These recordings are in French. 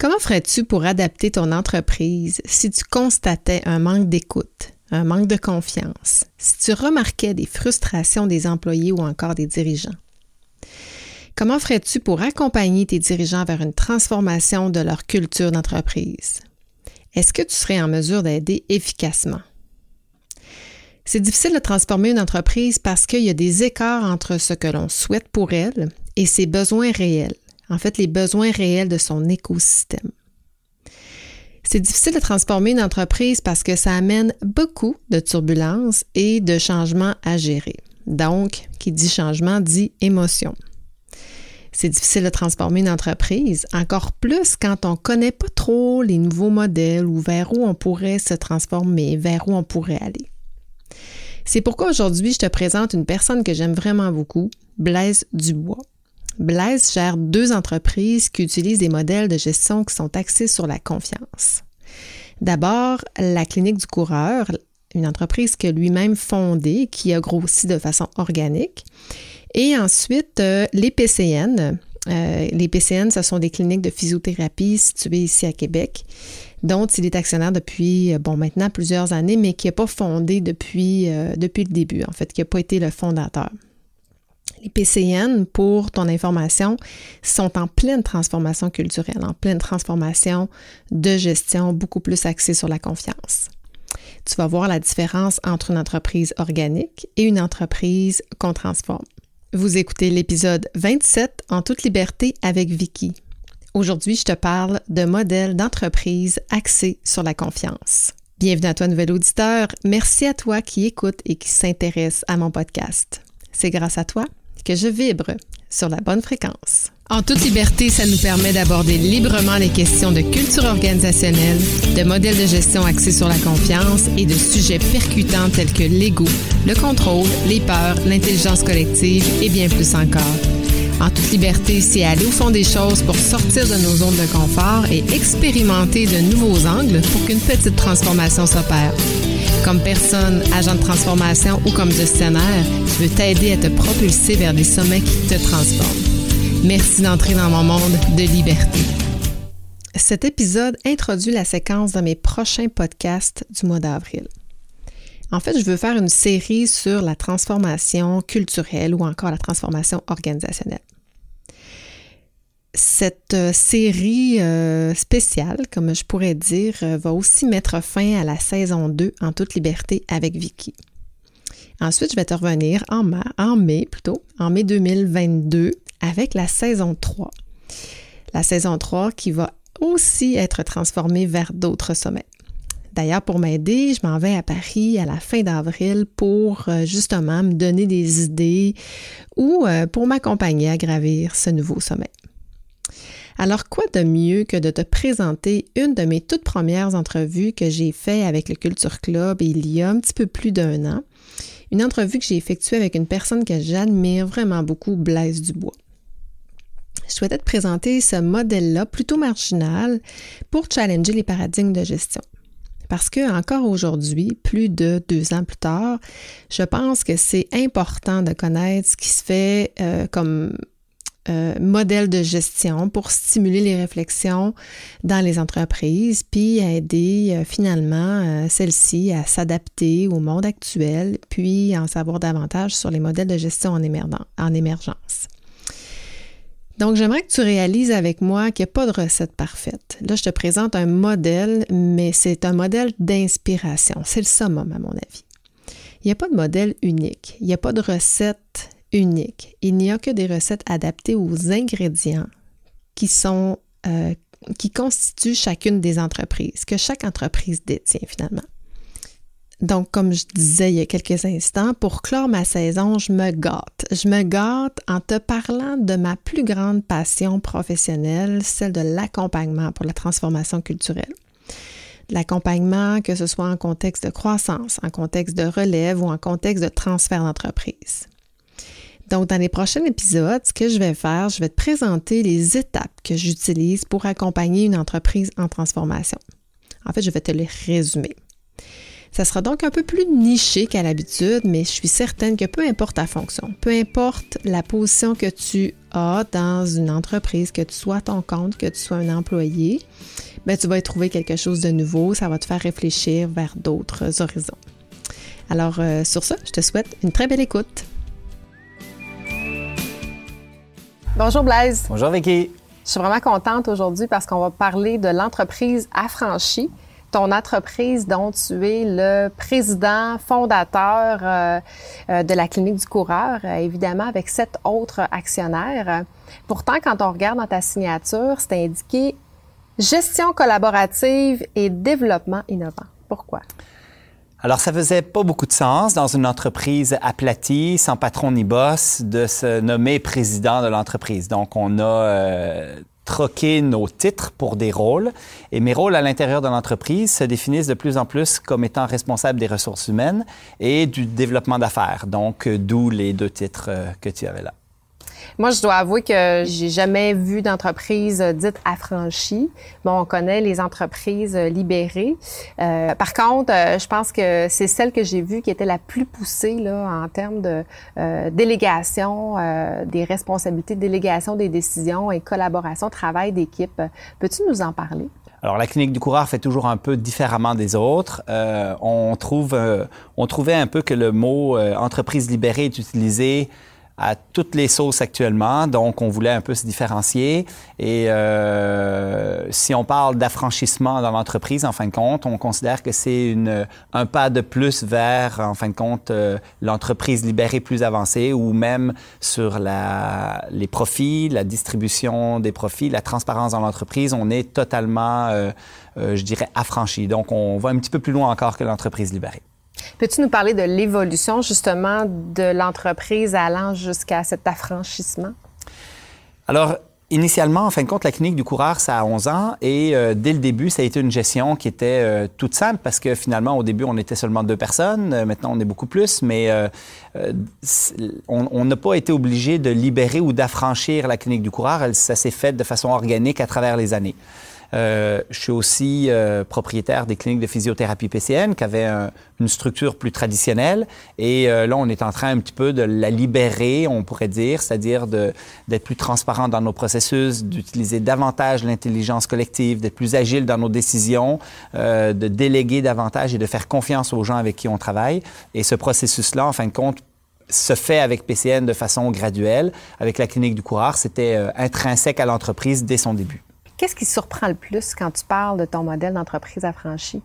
Comment ferais-tu pour adapter ton entreprise si tu constatais un manque d'écoute, un manque de confiance, si tu remarquais des frustrations des employés ou encore des dirigeants? Comment ferais-tu pour accompagner tes dirigeants vers une transformation de leur culture d'entreprise? Est-ce que tu serais en mesure d'aider efficacement? C'est difficile de transformer une entreprise parce qu'il y a des écarts entre ce que l'on souhaite pour elle et ses besoins réels en fait les besoins réels de son écosystème. C'est difficile de transformer une entreprise parce que ça amène beaucoup de turbulences et de changements à gérer. Donc, qui dit changement dit émotion. C'est difficile de transformer une entreprise, encore plus quand on ne connaît pas trop les nouveaux modèles ou vers où on pourrait se transformer, vers où on pourrait aller. C'est pourquoi aujourd'hui, je te présente une personne que j'aime vraiment beaucoup, Blaise Dubois. Blaise gère deux entreprises qui utilisent des modèles de gestion qui sont axés sur la confiance. D'abord, la clinique du coureur, une entreprise que lui-même fondée, qui a grossi de façon organique. Et ensuite, euh, les PCN. Euh, les PCN, ce sont des cliniques de physiothérapie situées ici à Québec, dont il est actionnaire depuis, euh, bon, maintenant plusieurs années, mais qui n'a pas fondé depuis, depuis le début, en fait, qui n'a pas été le fondateur. Les PCN, pour ton information, sont en pleine transformation culturelle, en pleine transformation de gestion, beaucoup plus axée sur la confiance. Tu vas voir la différence entre une entreprise organique et une entreprise qu'on transforme. Vous écoutez l'épisode 27 en toute liberté avec Vicky. Aujourd'hui, je te parle de modèle d'entreprise axé sur la confiance. Bienvenue à toi, nouvel auditeur. Merci à toi qui écoute et qui s'intéresse à mon podcast. C'est grâce à toi que je vibre sur la bonne fréquence. En toute liberté, ça nous permet d'aborder librement les questions de culture organisationnelle, de modèles de gestion axés sur la confiance et de sujets percutants tels que l'ego, le contrôle, les peurs, l'intelligence collective et bien plus encore. En toute liberté, c'est aller au fond des choses pour sortir de nos zones de confort et expérimenter de nouveaux angles pour qu'une petite transformation s'opère. Comme personne, agent de transformation ou comme gestionnaire, je veux t'aider à te propulser vers des sommets qui te transforment. Merci d'entrer dans mon monde de liberté. Cet épisode introduit la séquence de mes prochains podcasts du mois d'avril. En fait, je veux faire une série sur la transformation culturelle ou encore la transformation organisationnelle cette euh, série euh, spéciale, comme je pourrais dire, euh, va aussi mettre fin à la saison 2 en toute liberté avec Vicky. Ensuite, je vais te revenir en mai, en mai plutôt, en mai 2022 avec la saison 3. La saison 3 qui va aussi être transformée vers d'autres sommets. D'ailleurs, pour m'aider, je m'en vais à Paris à la fin d'avril pour justement me donner des idées ou pour m'accompagner à gravir ce nouveau sommet. Alors, quoi de mieux que de te présenter une de mes toutes premières entrevues que j'ai fait avec le Culture Club il y a un petit peu plus d'un an? Une entrevue que j'ai effectuée avec une personne que j'admire vraiment beaucoup, Blaise Dubois. Je souhaitais te présenter ce modèle-là plutôt marginal pour challenger les paradigmes de gestion. Parce que encore aujourd'hui, plus de deux ans plus tard, je pense que c'est important de connaître ce qui se fait euh, comme euh, modèle de gestion pour stimuler les réflexions dans les entreprises, puis aider euh, finalement euh, celles-ci à s'adapter au monde actuel, puis en savoir davantage sur les modèles de gestion en, en émergence. Donc, j'aimerais que tu réalises avec moi qu'il n'y a pas de recette parfaite. Là, je te présente un modèle, mais c'est un modèle d'inspiration. C'est le summum, à mon avis. Il n'y a pas de modèle unique. Il n'y a pas de recette unique. Il n'y a que des recettes adaptées aux ingrédients qui euh, qui constituent chacune des entreprises, que chaque entreprise détient finalement. Donc, comme je disais il y a quelques instants, pour clore ma saison, je me gâte. Je me gâte en te parlant de ma plus grande passion professionnelle, celle de l'accompagnement pour la transformation culturelle. L'accompagnement, que ce soit en contexte de croissance, en contexte de relève ou en contexte de transfert d'entreprise. Donc, dans les prochains épisodes, ce que je vais faire, je vais te présenter les étapes que j'utilise pour accompagner une entreprise en transformation. En fait, je vais te les résumer. Ça sera donc un peu plus niché qu'à l'habitude, mais je suis certaine que peu importe ta fonction, peu importe la position que tu as dans une entreprise, que tu sois ton compte, que tu sois un employé, ben, tu vas y trouver quelque chose de nouveau, ça va te faire réfléchir vers d'autres horizons. Alors, euh, sur ça, je te souhaite une très belle écoute. Bonjour Blaise. Bonjour Vicky. Je suis vraiment contente aujourd'hui parce qu'on va parler de l'entreprise affranchie ton entreprise dont tu es le président fondateur euh, euh, de la clinique du coureur, euh, évidemment avec sept autres actionnaires. Pourtant, quand on regarde dans ta signature, c'est indiqué gestion collaborative et développement innovant. Pourquoi? Alors, ça faisait pas beaucoup de sens dans une entreprise aplatie, sans patron ni boss, de se nommer président de l'entreprise. Donc, on a troquer nos titres pour des rôles. Et mes rôles à l'intérieur de l'entreprise se définissent de plus en plus comme étant responsable des ressources humaines et du développement d'affaires. Donc, euh, d'où les deux titres euh, que tu avais là. Moi, je dois avouer que j'ai jamais vu d'entreprise dite affranchie. Bon, on connaît les entreprises libérées. Euh, par contre, euh, je pense que c'est celle que j'ai vue qui était la plus poussée là, en termes de euh, délégation euh, des responsabilités, délégation des décisions et collaboration, travail d'équipe. Peux-tu nous en parler? Alors, la clinique du coureur fait toujours un peu différemment des autres. Euh, on trouve, euh, on trouvait un peu que le mot euh, entreprise libérée est utilisé à toutes les sauces actuellement, donc on voulait un peu se différencier. Et euh, si on parle d'affranchissement dans l'entreprise, en fin de compte, on considère que c'est un pas de plus vers, en fin de compte, euh, l'entreprise libérée plus avancée ou même sur la, les profits, la distribution des profits, la transparence dans l'entreprise, on est totalement, euh, euh je dirais, affranchi. Donc on va un petit peu plus loin encore que l'entreprise libérée. Peux-tu nous parler de l'évolution justement de l'entreprise allant jusqu'à cet affranchissement? Alors, Initialement, en fin de compte, la clinique du coureur, ça a 11 ans et euh, dès le début, ça a été une gestion qui était euh, toute simple parce que finalement, au début, on était seulement deux personnes. Euh, maintenant, on est beaucoup plus, mais on n'a pas été obligé de libérer ou d'affranchir la clinique du coureur. Ça s'est fait de façon organique à travers les années. Euh, je suis aussi euh, propriétaire des cliniques de physiothérapie PCN qui avaient une structure plus traditionnelle. Et euh, là, on est en train un petit peu de la libérer, on pourrait dire, c'est-à-dire d'être plus transparent dans nos processus, d'utiliser davantage l'intelligence collective, d'être plus agile dans nos décisions, de déléguer davantage et de faire confiance aux gens avec qui on travaille. Et ce processus-là, en fin de compte, se fait avec PCN de façon graduelle. Avec la clinique du coureur, c'était intrinsèque à l'entreprise dès son début. Qu'est-ce qui surprend le plus quand tu parles de ton modèle d'entreprise affranchie?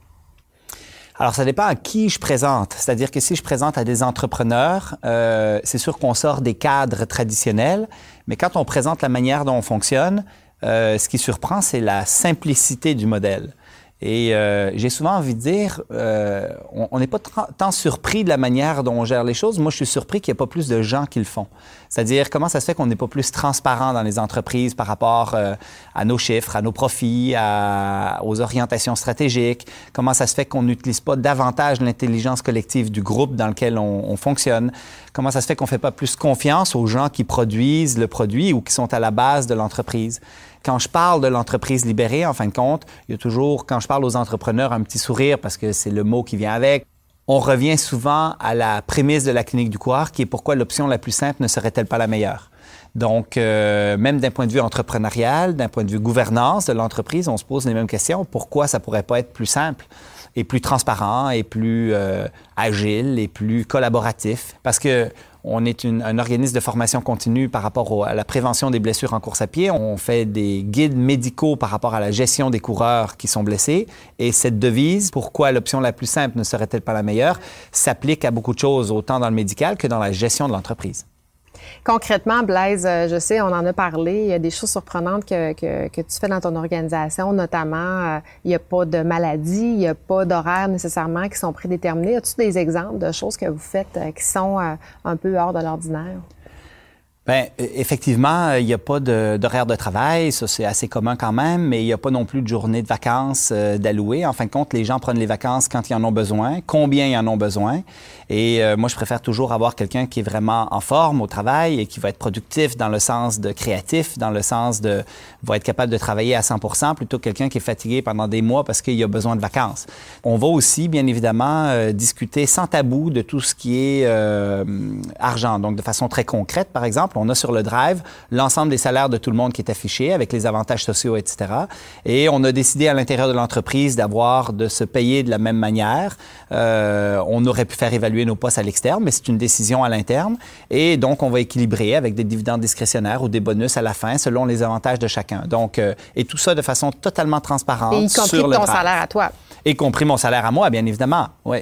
Alors, ça dépend à qui je présente. C'est-à-dire que si je présente à des entrepreneurs, euh, c'est sûr qu'on sort des cadres traditionnels, mais quand on présente la manière dont on fonctionne, euh, ce qui surprend, c'est la simplicité du modèle. Et euh, j'ai souvent envie de dire, euh, on n'est pas tant surpris de la manière dont on gère les choses. Moi, je suis surpris qu'il n'y ait pas plus de gens qui le font. C'est-à-dire, comment ça se fait qu'on n'est pas plus transparent dans les entreprises par rapport euh, à nos chiffres, à nos profits, à, aux orientations stratégiques? Comment ça se fait qu'on n'utilise pas davantage l'intelligence collective du groupe dans lequel on, on fonctionne? Comment ça se fait qu'on ne fait pas plus confiance aux gens qui produisent le produit ou qui sont à la base de l'entreprise? Quand je parle de l'entreprise libérée, en fin de compte, il y a toujours, quand je parle aux entrepreneurs, un petit sourire parce que c'est le mot qui vient avec. On revient souvent à la prémisse de la clinique du coureur, qui est pourquoi l'option la plus simple ne serait-elle pas la meilleure. Donc, euh, même d'un point de vue entrepreneurial, d'un point de vue gouvernance de l'entreprise, on se pose les mêmes questions. Pourquoi ça pourrait pas être plus simple et plus transparent et plus euh, agile et plus collaboratif? Parce que on est un organisme de formation continue par rapport à la prévention des blessures en course à pied. On fait des guides médicaux par rapport à la gestion des coureurs qui sont blessés. Et cette devise, pourquoi l'option la plus simple ne serait-elle pas la meilleure, s'applique à beaucoup de choses, autant dans le médical que dans la gestion de l'entreprise. Concrètement, Blaise, euh, je sais, on en a parlé, il y a des choses surprenantes que, tu fais dans ton organisation, notamment, euh, il n'y a pas de maladie, il n'y a pas d'horaires nécessairement qui sont prédéterminés. As-tu des exemples de choses que vous faites euh, qui sont un peu hors de l'ordinaire? Bien, e, effectivement, il n'y a pas d'horaire de, travail, ça c'est assez commun quand même, mais il n'y a pas non plus de journée de vacances euh, d'allouer. En fin de compte, les gens prennent les vacances quand ils en ont besoin, combien ils en ont besoin. Et euh, moi, je préfère toujours avoir quelqu'un qui est vraiment en forme au travail et qui va être productif dans le sens de créatif, dans le sens de va être capable de travailler à 100% plutôt que quelqu'un qui est fatigué pendant des mois parce qu'il a besoin de vacances. On va aussi, bien évidemment, euh, discuter sans tabou de tout ce qui est argent, donc de façon très concrète, par exemple on a sur le drive l'ensemble des salaires de tout le monde qui est affiché avec les avantages sociaux, etc. Et on a décidé à l'intérieur de l'entreprise d'avoir, de se payer de la même manière. Euh, on aurait pu faire évaluer nos postes à l'externe, mais c'est une décision à l'interne. Et donc, on va équilibrer avec des dividendes discrétionnaires ou des bonus à la fin selon les avantages de chacun. Donc, euh, et tout ça de façon totalement transparente. Et y compris sur ton salaire à toi. Y compris mon salaire à moi, bien évidemment. Oui.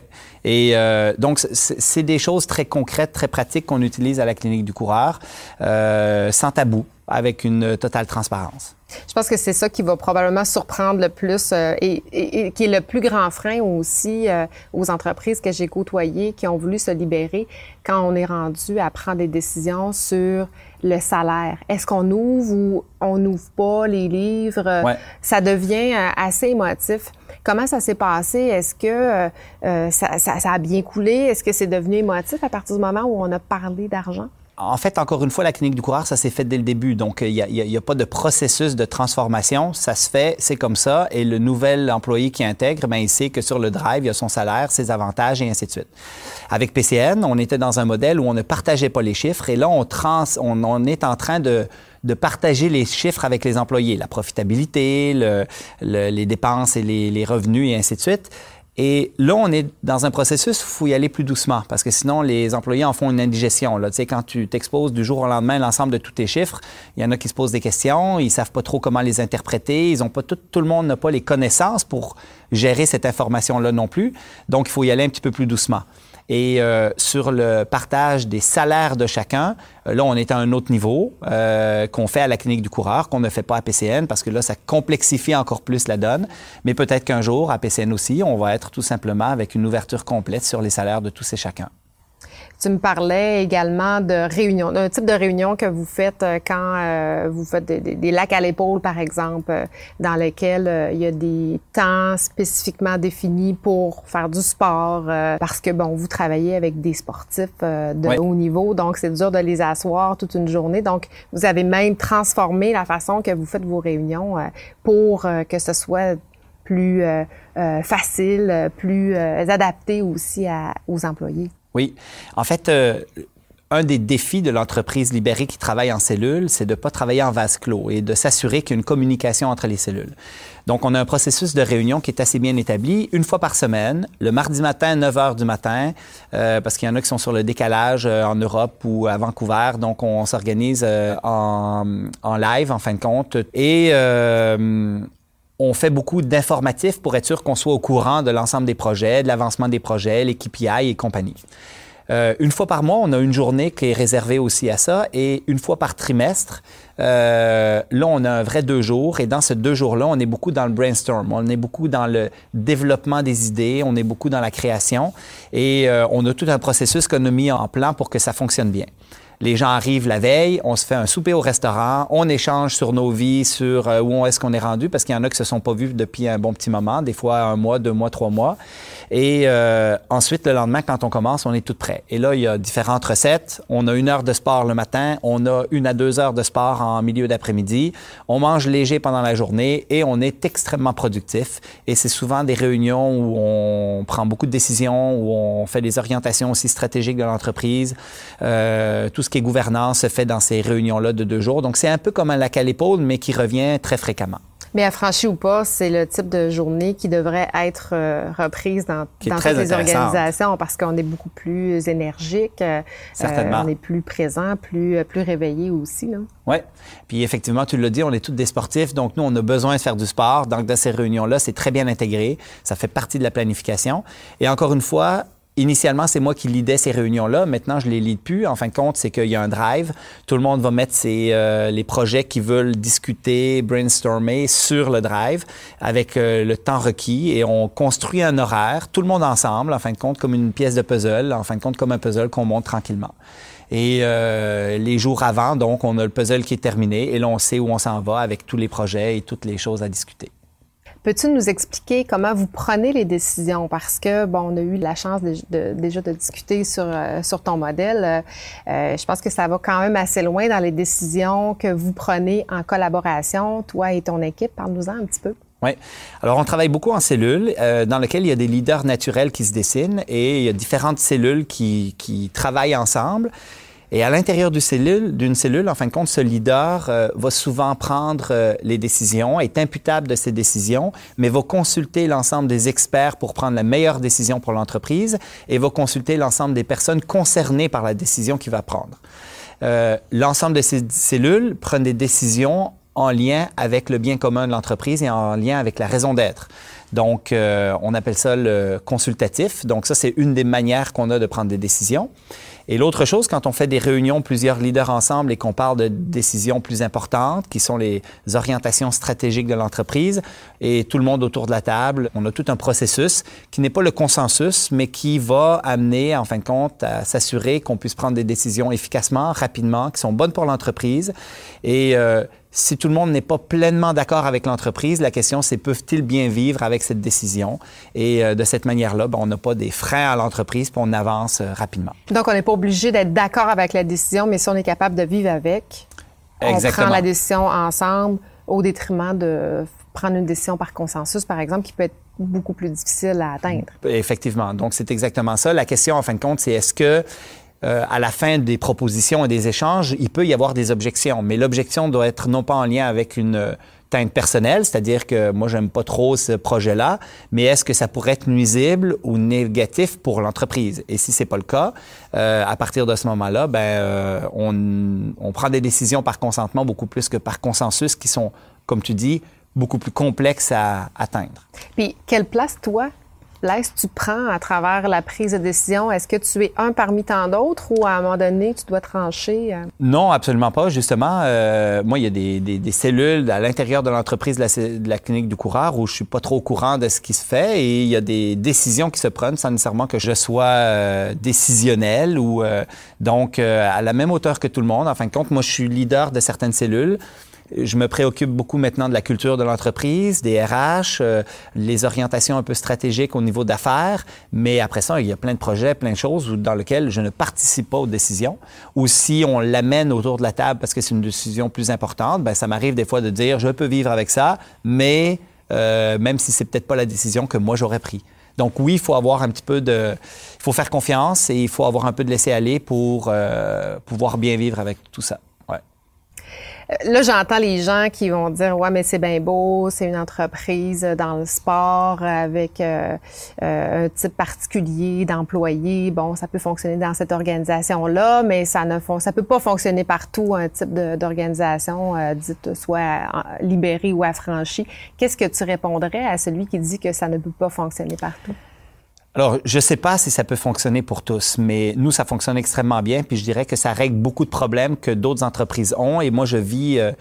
Et euh, donc, c'est des choses très concrètes, très pratiques qu'on utilise à la clinique du coureur, euh, sans tabou, avec une totale transparence. Je pense que c'est ça qui va probablement surprendre le plus euh, et, et, qui est le plus grand frein aussi euh, aux entreprises que j'ai côtoyées qui ont voulu se libérer quand on est rendu à prendre des décisions sur le salaire. Est-ce qu'on ouvre ou on n'ouvre pas les livres? Ça devient assez émotif. Comment ça s'est passé? Est-ce que euh, euh, ça, ça, a bien coulé? Est-ce que c'est devenu émotif à partir du moment où on a parlé d'argent? En fait, encore une fois, la clinique du coureur, ça s'est fait dès le début. Donc, il n'y a, pas de processus de transformation. Ça se fait, c'est comme ça. Et le nouvel employé qui intègre, ben, il sait que sur le drive, il y a son salaire, ses avantages et ainsi de suite. Avec PCN, on était dans un modèle où on ne partageait pas les chiffres. Et là, on, trans, on, est en train de partager les chiffres avec les employés, la profitabilité, le, les dépenses et les, revenus et ainsi de suite. Et là, on est dans un processus où il faut y aller plus doucement parce que sinon, les employés en font une indigestion. Là. Tu sais, quand tu t'exposes du jour au lendemain l'ensemble de tous tes chiffres, il y en a qui se posent des questions, ils savent pas trop comment les interpréter, ils ont pas tout, tout le monde n'a pas les connaissances pour gérer cette information-là non plus. Donc, il faut y aller un petit peu plus doucement. Et euh, sur le partage des salaires de chacun, euh, là, on est à un autre niveau euh, qu'on fait à la clinique du coureur, qu'on ne fait pas à PCN, parce que là, ça complexifie encore plus la donne. Mais peut-être qu'un jour, à PCN aussi, on va être tout simplement avec une ouverture complète sur les salaires de tous et chacun. Tu me parlais également de réunions, d'un type de réunion que vous faites euh, quand euh, vous faites des, lacs à l'épaule, par exemple, euh, dans lesquels il y a des temps spécifiquement définis pour faire du sport, parce que, bon, vous travaillez avec des sportifs de haut niveau, donc c'est dur de les asseoir toute une journée. Donc, vous avez même transformé la façon que vous faites vos réunions pour que ce soit plus facile, plus adapté aussi aux employés. Oui. En fait, euh, un des défis de l'entreprise libérée qui travaille en cellule, c'est de ne pas travailler en vase clos et de s'assurer qu'il y a une communication entre les cellules. Donc, on a un processus de réunion qui est assez bien établi, une fois par semaine, le mardi matin, 9 h du matin, euh, parce qu'il y en a qui sont sur le décalage euh, en Europe ou à Vancouver. Donc, on s'organise en, en, live, en fin de compte. Et on fait beaucoup d'informatifs pour être sûr qu'on soit au courant de l'ensemble des projets, de l'avancement des projets, les KPI et compagnie. Euh, une fois par mois, on a une journée qui est réservée aussi à ça et une fois par trimestre, euh, là, on a un vrai deux jours et dans ces deux jours-là, on est beaucoup dans le brainstorm, on est beaucoup dans le développement des idées, on est beaucoup dans la création et euh, on a tout un processus qu'on a mis en plan pour que ça fonctionne bien. Les gens arrivent la veille, on se fait un souper au restaurant, on échange sur nos vies, sur euh, où est-ce qu'on est rendu, parce qu'il y en a qui se sont pas vus depuis un bon petit moment, des fois un mois, deux mois, trois mois. Et euh, ensuite, le lendemain, quand on commence, on est tout prêt. Et là, il y a différentes recettes. On a une heure de sport le matin, on a une à deux heures de sport en milieu d'après-midi. On mange léger pendant la journée et on est extrêmement productif. Et c'est souvent des réunions où on prend beaucoup de décisions, où on fait des orientations aussi stratégiques de l'entreprise. Euh, tout ce qui est gouvernance se fait dans ces réunions-là de deux jours. Donc, c'est un peu comme un lac à l'épaule, mais qui revient très fréquemment. Mais affranchi ou pas, c'est le type de journée qui devrait être euh, reprise dans, dans toutes les organisations parce qu'on est beaucoup plus énergique, euh, on est plus présent, plus, euh, plus réveillé aussi. Oui. Puis effectivement, tu l'as dit, on est tous des sportifs, donc nous, on a besoin de faire du sport. Donc, dans ces réunions-là, c'est très bien intégré. Ça fait partie de la planification. Et encore une fois, Initialement, c'est moi qui lidais ces réunions-là. Maintenant, je les lide plus. En fin de compte, c'est qu'il y a un drive. Tout le monde va mettre ses, euh, les projets qu'ils veulent discuter, brainstormer sur le drive avec euh, le temps requis et on construit un horaire, tout le monde ensemble, en fin de compte, comme une pièce de puzzle, en fin de compte, comme un puzzle qu'on monte tranquillement. Et euh, les jours avant, donc, on a le puzzle qui est terminé et là, on sait où on s'en va avec tous les projets et toutes les choses à discuter. Peux-tu nous expliquer comment vous prenez les décisions? Parce que, bon, on a eu la chance de, déjà de discuter sur, euh, sur ton modèle. Euh, je pense que ça va quand même assez loin dans les décisions que vous prenez en collaboration, toi et ton équipe. Parle-nous-en un petit peu. Oui. Alors, on travaille beaucoup en cellules, euh, dans lesquelles il y a des leaders naturels qui se dessinent et il y a différentes cellules qui, qui travaillent ensemble. Et à l'intérieur d'une cellule, cellule, en fin de compte, ce leader euh, va souvent prendre euh, les décisions, est imputable de ces décisions, mais va consulter l'ensemble des experts pour prendre la meilleure décision pour l'entreprise et va consulter l'ensemble des personnes concernées par la décision qu'il va prendre. Euh, l'ensemble de ces cellules prennent des décisions en lien avec le bien commun de l'entreprise et en lien avec la raison d'être. Donc, on appelle ça le consultatif. Donc, ça, c'est une des manières qu'on a de prendre des décisions. Et l'autre chose, quand on fait des réunions, plusieurs leaders ensemble et qu'on parle de décisions plus importantes, qui sont les orientations stratégiques de l'entreprise, et tout le monde autour de la table, on a tout un processus qui n'est pas le consensus, mais qui va amener, en fin de compte, à s'assurer qu'on puisse prendre des décisions efficacement, rapidement, qui sont bonnes pour l'entreprise. Et euh, si tout le monde n'est pas pleinement d'accord avec l'entreprise, la question c'est peuvent-ils bien vivre avec cette décision? Et euh, de cette manière-là, ben, on n'a pas des freins à l'entreprise, puis on avance euh, rapidement. Donc, on n'est obligé d'être d'accord avec la décision, mais si on est capable de vivre avec, on prend la décision ensemble au détriment de prendre une décision par consensus, par exemple, qui peut être beaucoup plus difficile à atteindre. Effectivement. Donc, c'est exactement ça. La question, en fin de compte, c'est est-ce que euh, à la fin des propositions et des échanges, il peut y avoir des objections, mais l'objection doit être non pas en lien avec une teinte personnelle, c'est-à-dire que moi j'aime pas trop ce projet-là, mais est-ce que ça pourrait être nuisible ou négatif pour l'entreprise? Et si c'est pas le cas, euh, à partir de ce moment-là, ben euh, on, on prend des décisions par consentement beaucoup plus que par consensus, qui sont, comme tu dis, beaucoup plus complexes à atteindre. Puis quelle place toi place tu prends à travers la prise de décision? Est-ce que tu es un parmi tant d'autres ou à un moment donné, tu dois trancher? Euh? Non, absolument pas. Justement, euh, moi, il y a des, cellules à l'intérieur de l'entreprise de la, clinique du coureur où je suis pas trop au courant de ce qui se fait et il y a des décisions qui se prennent sans nécessairement que je sois euh, décisionnel ou donc à la même hauteur que tout le monde. En fin de compte, moi, je suis leader de certaines cellules. Je me préoccupe beaucoup maintenant de la culture de l'entreprise, des RH, euh, les orientations un peu stratégiques au niveau d'affaires. Mais après ça, il y a plein de projets, plein de choses dans lesquelles je ne participe pas aux décisions. Ou si on l'amène autour de la table parce que c'est une décision plus importante, ben ça m'arrive des fois de dire je peux vivre avec ça, mais euh, même si c'est peut-être pas la décision que moi j'aurais pris. Donc oui, il faut avoir un petit peu de, il faut faire confiance et il faut avoir un peu de laisser aller pour euh, pouvoir bien vivre avec tout ça. Là, j'entends les gens qui vont dire ouais, mais c'est bien beau, c'est une entreprise dans le sport avec euh, euh, un type particulier d'employés. Bon, ça peut fonctionner dans cette organisation-là, mais ça ne ça peut pas fonctionner partout un type d'organisation euh, dite soit libérée ou affranchie. Qu'est-ce que tu répondrais à celui qui dit que ça ne peut pas fonctionner partout? Alors, je ne sais pas si ça peut fonctionner pour tous, mais nous, ça fonctionne extrêmement bien. Puis je dirais que ça règle beaucoup de problèmes que d'autres entreprises ont. Et moi, je vis euh,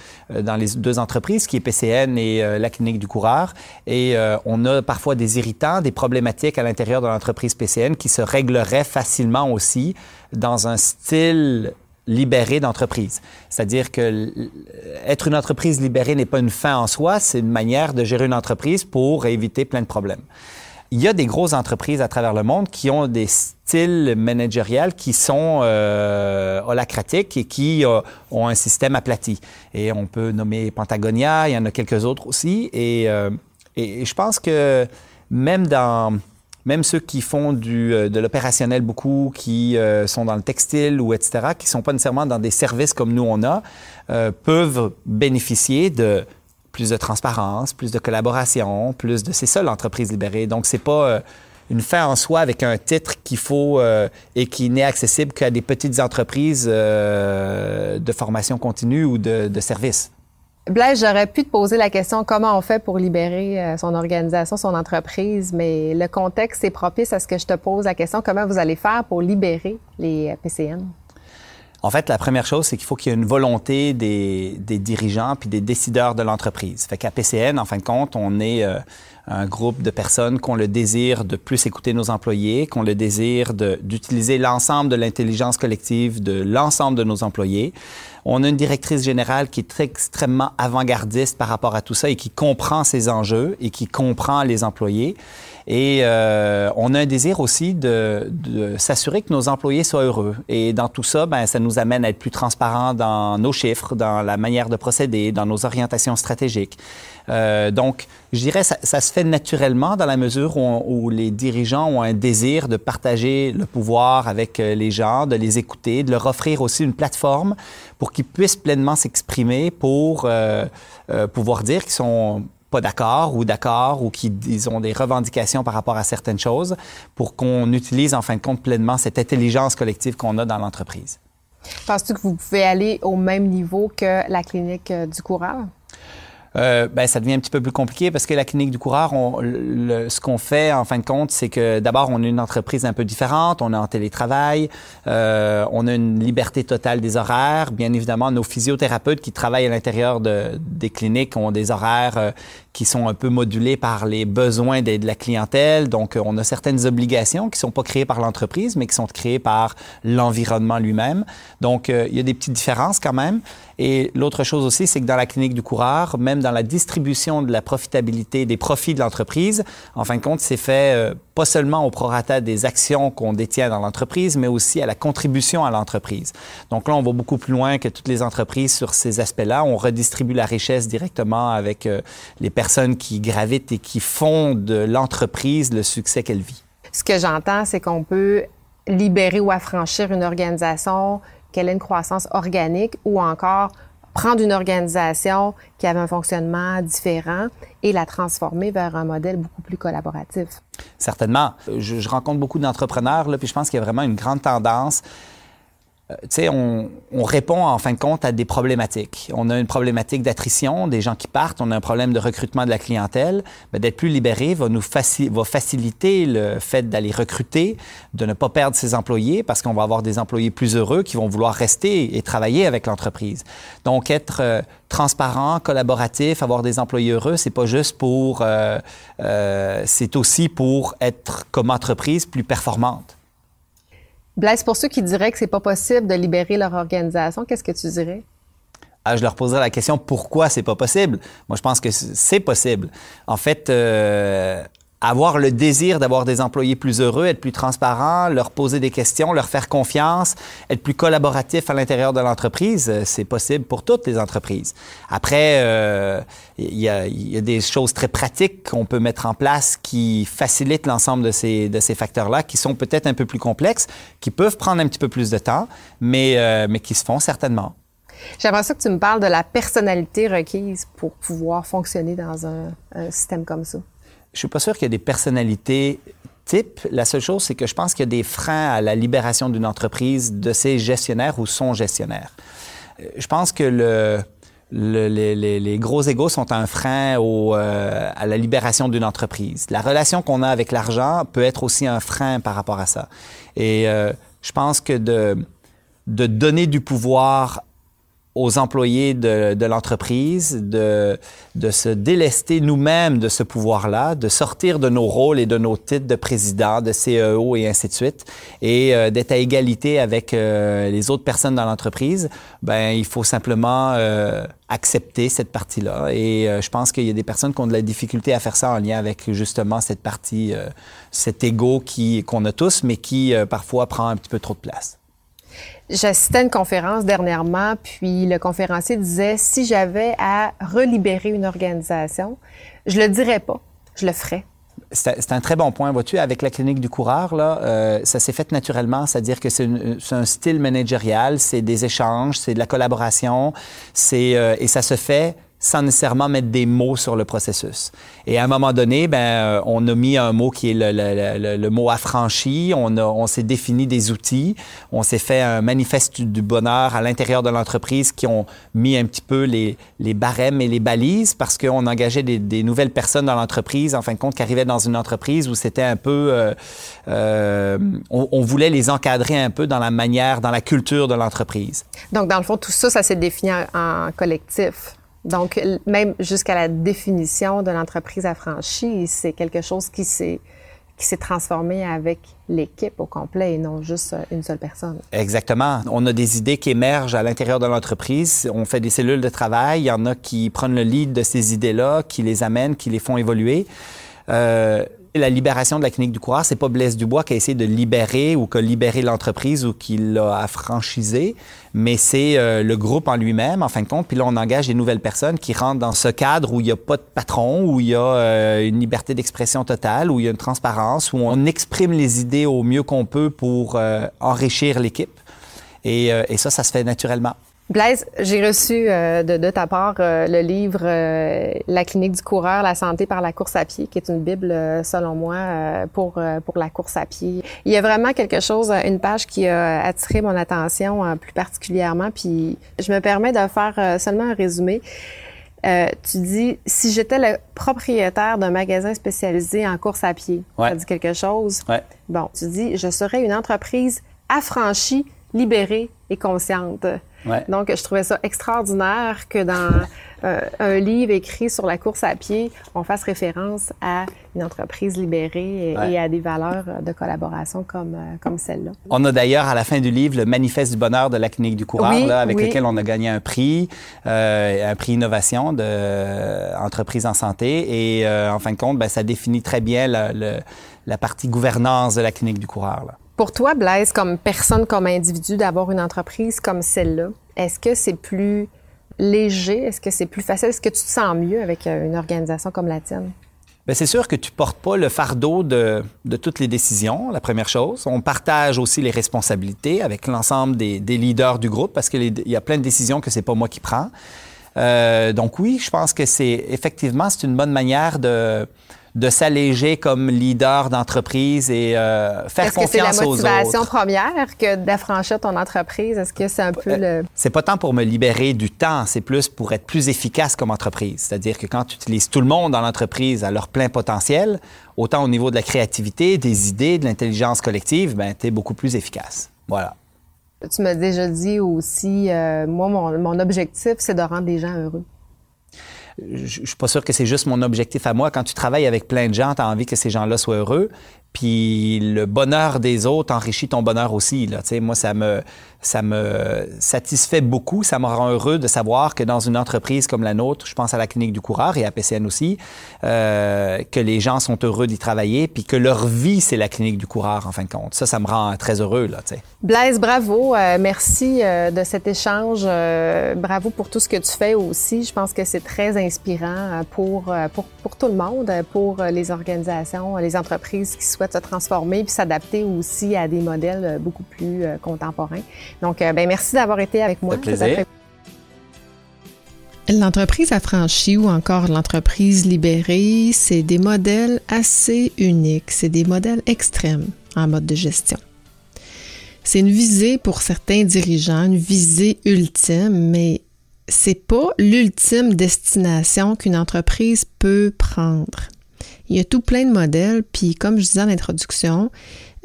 dans les deux entreprises, qui est PCN et euh, la clinique du coureur. Et euh, on a parfois des irritants, des problématiques à l'intérieur de l'entreprise PCN qui se régleraient facilement aussi dans un style libéré d'entreprise. C'est-à-dire que être une entreprise libérée n'est pas une fin en soi, c'est une manière de gérer une entreprise pour éviter plein de problèmes il y a des grosses entreprises à travers le monde qui ont des styles managériels qui sont euh, holacratiques et qui euh, ont un système aplati. Et on peut nommer Pentagonia, il y en a quelques autres aussi. Et, euh, je pense que même ceux qui font euh, de l'opérationnel beaucoup, qui sont dans le textile ou etc., qui sont pas nécessairement dans des services comme nous on a, peuvent bénéficier de plus de transparence, plus de collaboration, plus de... C'est ça l'entreprise libérée. Donc, c'est pas euh, une fin en soi avec un titre qu'il faut euh, et qui n'est accessible qu'à des petites entreprises euh, de formation continue ou de, de services. Blaise, j'aurais pu te poser la question comment on fait pour libérer son organisation, son entreprise, mais le contexte est propice à ce que je te pose la question comment vous allez faire pour libérer les PCN? En fait, la première chose, c'est qu'il faut qu'il y ait une volonté des, dirigeants puis des décideurs de l'entreprise. Fait qu'à PCN, en fin de compte, on est euh, un groupe de personnes qui ont le désir de plus écouter nos employés, qui ont le désir d'utiliser l'ensemble de l'intelligence collective de l'ensemble de nos employés. On a une directrice générale qui est très, extrêmement avant-gardiste par rapport à tout ça et qui comprend ces enjeux et qui comprend les employés. Et euh, on a un désir aussi de, de s'assurer que nos employés soient heureux. Et dans tout ça, ben, ça nous amène à être plus transparents dans nos chiffres, dans la manière de procéder, dans nos orientations stratégiques. Euh, donc, je dirais, ça, ça, se fait naturellement dans la mesure où, où, les dirigeants ont un désir de partager le pouvoir avec euh, les gens, de les écouter, de leur offrir aussi une plateforme pour qu'ils puissent pleinement s'exprimer, pour euh, euh, pouvoir dire qu'ils sont pas d'accord ou d'accord ou qui ont des revendications par rapport à certaines choses pour qu'on utilise en fin de compte pleinement cette intelligence collective qu'on a dans l'entreprise. Penses-tu que vous pouvez aller au même niveau que la clinique euh, du coureur? Euh, ben, ça devient un petit peu plus compliqué parce que la clinique du coureur, on, le, ce qu'on fait en fin de compte, c'est que d'abord, on est une entreprise un peu différente, on est en télétravail, euh, on a une liberté totale des horaires. Bien évidemment, nos physiothérapeutes qui travaillent à l'intérieur de, des cliniques ont des horaires euh, qui sont un peu modulés par les besoins de, la clientèle. Donc, on a certaines obligations qui sont pas créées par l'entreprise, mais qui sont créées par l'environnement lui-même. Donc, euh, il y a des petites différences quand même. Et l'autre chose aussi, c'est que dans la clinique du coureur, même dans la distribution de la profitabilité, des profits de l'entreprise, en fin de compte, c'est fait euh, pas seulement au prorata des actions qu'on détient dans l'entreprise, mais aussi à la contribution à l'entreprise. Donc là, on va beaucoup plus loin que toutes les entreprises sur ces aspects-là. On redistribue la richesse directement avec euh, les personnes qui gravitent et qui font de l'entreprise le succès qu'elle vit. Ce que j'entends, c'est qu'on peut libérer ou affranchir une organisation qu'elle ait une croissance organique ou encore prendre une organisation qui avait un fonctionnement différent et la transformer vers un modèle beaucoup plus collaboratif. Certainement. Je, rencontre beaucoup d'entrepreneurs, puis je pense qu'il y a vraiment une grande tendance sais, on, on, répond en fin de compte à des problématiques. On a une problématique d'attrition, des gens qui partent, on a un problème de recrutement de la clientèle. D'être plus libéré va nous faciliter le fait d'aller recruter, de ne pas perdre ses employés parce qu'on va avoir des employés plus heureux qui vont vouloir rester et travailler avec l'entreprise. Donc, être euh, transparent, collaboratif, avoir des employés heureux, c'est pas juste pour, euh, euh c'est aussi pour être comme entreprise plus performante. Blaise, pour ceux qui diraient que c'est pas possible de libérer leur organisation, qu'est-ce que tu dirais? Ah, je leur poserais la question pourquoi c'est pas possible? Moi, je pense que c'est possible. En fait, euh, avoir le désir d'avoir des employés plus heureux, être plus transparent, leur poser des questions, leur faire confiance, être plus collaboratif à l'intérieur de l'entreprise, euh, c'est possible pour toutes les entreprises. Après, euh, il y, a, y, a, des choses très pratiques qu'on peut mettre en place qui facilitent l'ensemble de ces, de ces facteurs-là, qui sont peut-être un peu plus complexes, qui peuvent prendre un petit peu plus de temps, mais, euh, mais qui se font certainement. J'aimerais ça que tu me parles de la personnalité requise pour pouvoir fonctionner dans un, un système comme ça. Je suis pas sûr qu'il y a des personnalités type. La seule chose, c'est que je pense qu'il y a des freins à la libération d'une entreprise de ses gestionnaires ou son gestionnaire. Je pense que le, le, les, les, gros égaux sont un frein au, euh, à la libération d'une entreprise. La relation qu'on a avec l'argent peut être aussi un frein par rapport à ça. Et euh, je pense que de, de donner du pouvoir aux employés de, de l'entreprise de, de se délester nous-mêmes de ce pouvoir-là, de sortir de nos rôles et de nos titres de président, de CEO et ainsi de suite, et euh, d'être à égalité avec euh, les autres personnes dans l'entreprise, ben il faut simplement euh, accepter cette partie-là. Et euh, je pense qu'il y a des personnes qui ont de la difficulté à faire ça en lien avec justement cette partie, euh, cet ego qui qu'on a tous, mais qui euh, parfois prend un petit peu trop de place. J'assistais à une conférence dernièrement, puis le conférencier disait si j'avais à relibérer une organisation, je le dirais pas, je le ferais. C'est un très bon point. Vois-tu, avec la clinique du coureur, là, euh, ça s'est fait naturellement, c'est-à-dire que c'est un style managérial, c'est des échanges, c'est de la collaboration, c'est euh, et ça se fait sans nécessairement mettre des mots sur le processus. Et à un moment donné, ben, euh, on a mis un mot qui est le, le, le, mot affranchi, on, a, on s'est défini des outils, on s'est fait un manifeste du bonheur à l'intérieur de l'entreprise qui ont mis un petit peu les, les barèmes et les balises parce qu'on engageait des, nouvelles personnes dans l'entreprise, en fin de compte, qui arrivaient dans une entreprise où c'était un peu... Euh, euh, on, voulait les encadrer un peu dans la manière, dans la culture de l'entreprise. Donc, dans le fond, tout ça, ça s'est défini en collectif. Donc, même jusqu'à la définition de l'entreprise affranchie, c'est quelque chose qui s'est qui s'est transformé avec l'équipe au complet et non juste une seule personne. Exactement. On a des idées qui émergent à l'intérieur de l'entreprise. On fait des cellules de travail. Il y en a qui prennent le lead de ces idées-là, qui les amènent, qui les font évoluer. Euh, la libération de la clinique du coureur, c'est pas Blaise Dubois qui a essayé de libérer ou qui a libéré l'entreprise ou qui l'a affranchisé, mais c'est euh, le groupe en lui-même, en fin de compte. Puis là, on engage des nouvelles personnes qui rentrent dans ce cadre où il n'y a pas de patron, où il y a euh, une liberté d'expression totale, où il y a une transparence, où on exprime les idées au mieux qu'on peut pour euh, enrichir l'équipe. Et ça, ça se fait naturellement. Blaise, j'ai reçu euh, de, de, ta part euh, le livre euh, La clinique du coureur, la santé par la course à pied, qui est une bible, selon moi, pour pour la course à pied. Il y a vraiment quelque chose, une page qui a attiré mon attention plus particulièrement. Puis je me permets de faire seulement un résumé. tu dis si j'étais le propriétaire d'un magasin spécialisé en course à pied, ouais. ça dit quelque chose? Ouais. Bon, tu dis je serais une entreprise affranchie, libérée et consciente. Ouais. Donc, je trouvais ça extraordinaire que dans euh, un livre écrit sur la course à pied, on fasse référence à une entreprise libérée et, ouais. et à des valeurs de collaboration comme, euh, comme celle-là. On a d'ailleurs à la fin du livre le manifeste du bonheur de la clinique du coureur, oui, là, avec oui. lequel on a gagné un prix, euh, un prix innovation de euh, entreprise en santé. Et en fin de compte, ben, ça définit très bien la partie gouvernance de la clinique du coureur. Là. Pour toi, Blaise, comme personne, comme individu, d'avoir une entreprise comme celle-là, est-ce que c'est plus léger? Est-ce que c'est plus facile? Est-ce que tu te sens mieux avec euh, une organisation comme la tienne? Bien, c'est sûr que tu portes pas le fardeau de, toutes les décisions, la première chose. On partage aussi les responsabilités avec l'ensemble des, des, leaders du groupe parce qu'il y a plein de décisions que c'est pas moi qui prends. Euh, donc oui, je pense que c'est effectivement c'est une bonne manière de de s'alléger comme leader d'entreprise et euh, faire confiance aux autres. Est-ce que c'est la motivation première que d'affranchir ton entreprise? Est-ce que c'est un peu euh, le... C'est pas tant pour me libérer du temps, c'est plus pour être plus efficace comme entreprise. C'est-à-dire que quand tu utilises tout le monde dans l'entreprise à leur plein potentiel, autant au niveau de la créativité, des idées, de l'intelligence collective, ben, tu es beaucoup plus efficace. Voilà. Tu m'as déjà dit aussi, euh, moi, mon, mon objectif, c'est de rendre les gens heureux je ne suis pas sûr que c'est juste mon objectif à moi. Quand tu travailles avec plein de gens, tu as envie que ces gens-là soient heureux. Puis le bonheur des autres enrichit ton bonheur aussi. Là. moi, ça me, ça me satisfait beaucoup. Ça me rend heureux de savoir que dans une entreprise comme la nôtre, je pense à la clinique du coureur et à PCN aussi, euh, que les gens sont heureux d'y travailler, puis que leur vie, c'est la clinique du coureur, en fin de compte. Ça, ça me rend très heureux. Là. Blaise, bravo. Euh, merci euh, de cet échange. Bravo pour tout ce que tu fais aussi. Je pense que c'est très inspirant pour, pour, pour tout le monde, pour les organisations, les entreprises qui souhaitent se transformer puis s'adapter aussi à des modèles beaucoup plus contemporains. Donc, ben, merci d'avoir été avec moi. plaisir. L'entreprise affranchie ou encore l'entreprise libérée, c'est des modèles assez uniques, c'est des modèles extrêmes en mode de gestion. C'est une visée pour certains dirigeants, une visée ultime, mais c'est pas l'ultime destination qu'une entreprise peut prendre. Il y a tout plein de modèles, puis comme je disais en introduction,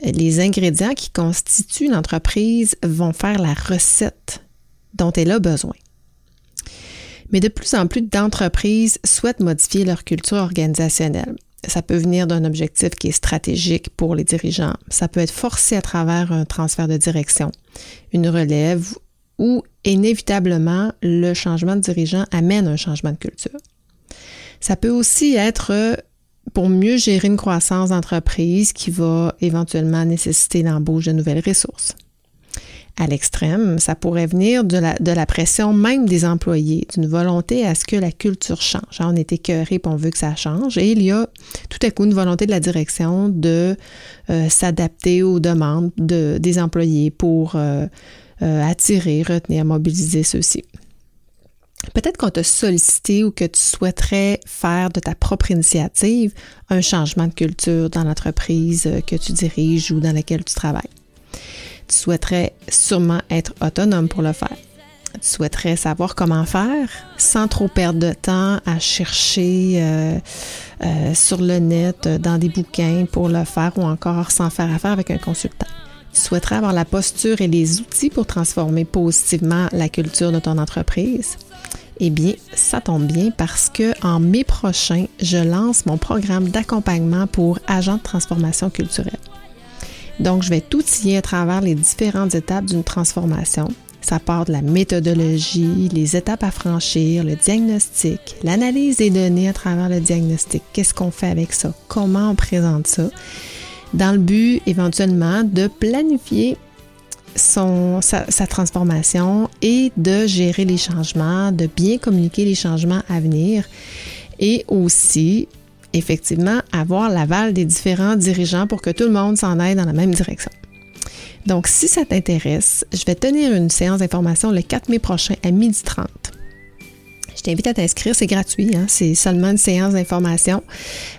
les ingrédients qui constituent l'entreprise vont faire la recette dont elle a besoin. Mais de plus en plus d'entreprises souhaitent modifier leur culture organisationnelle. Ça peut venir d'un objectif qui est stratégique pour les dirigeants. Ça peut être forcé à travers un transfert de direction, une relève ou inévitablement le changement de dirigeant amène un changement de culture. Ça peut aussi être pour mieux gérer une croissance d'entreprise qui va éventuellement nécessiter l'embauche de nouvelles ressources. À l'extrême, ça pourrait venir de la, pression même des employés, d'une volonté à ce que la culture change. On est écœuré et on veut que ça change. Et il y a tout à coup une volonté de la direction de euh, s'adapter aux demandes de, des employés pour euh, euh, attirer, retenir, mobiliser ceux-ci. Peut-être qu'on t'a sollicité ou que tu souhaiterais faire de ta propre initiative un changement de culture dans l'entreprise que tu diriges ou dans laquelle tu travailles. Tu souhaiterais sûrement être autonome pour le faire. Tu souhaiterais savoir comment faire sans trop perdre de temps à chercher euh, euh, sur le net, dans des bouquins pour le faire ou encore sans faire affaire avec un consultant. Souhaiterais avoir la posture et les outils pour transformer positivement la culture de ton entreprise? Eh bien, ça tombe bien parce que en mai prochain, je lance mon programme d'accompagnement pour agents de transformation culturelle. Donc, je vais t'outiller à travers les différentes étapes d'une transformation. Ça part de la méthodologie, les étapes à franchir, le diagnostic, l'analyse des données à travers le diagnostic. Qu'est-ce qu'on fait avec ça? Comment on présente ça? Dans le but éventuellement de planifier son, sa, transformation et de gérer les changements, de bien communiquer les changements à venir et aussi effectivement avoir l'aval des différents dirigeants pour que tout le monde s'en aille dans la même direction. Donc, si ça t'intéresse, je vais tenir une séance d'information le 4 mai prochain à 12h30. Je t'invite à t'inscrire, c'est gratuit, hein? c'est seulement une séance d'information.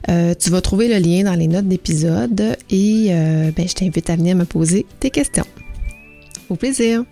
Euh, tu vas trouver le lien dans les notes d'épisode et euh, ben, je t'invite à venir me poser tes questions. Au plaisir!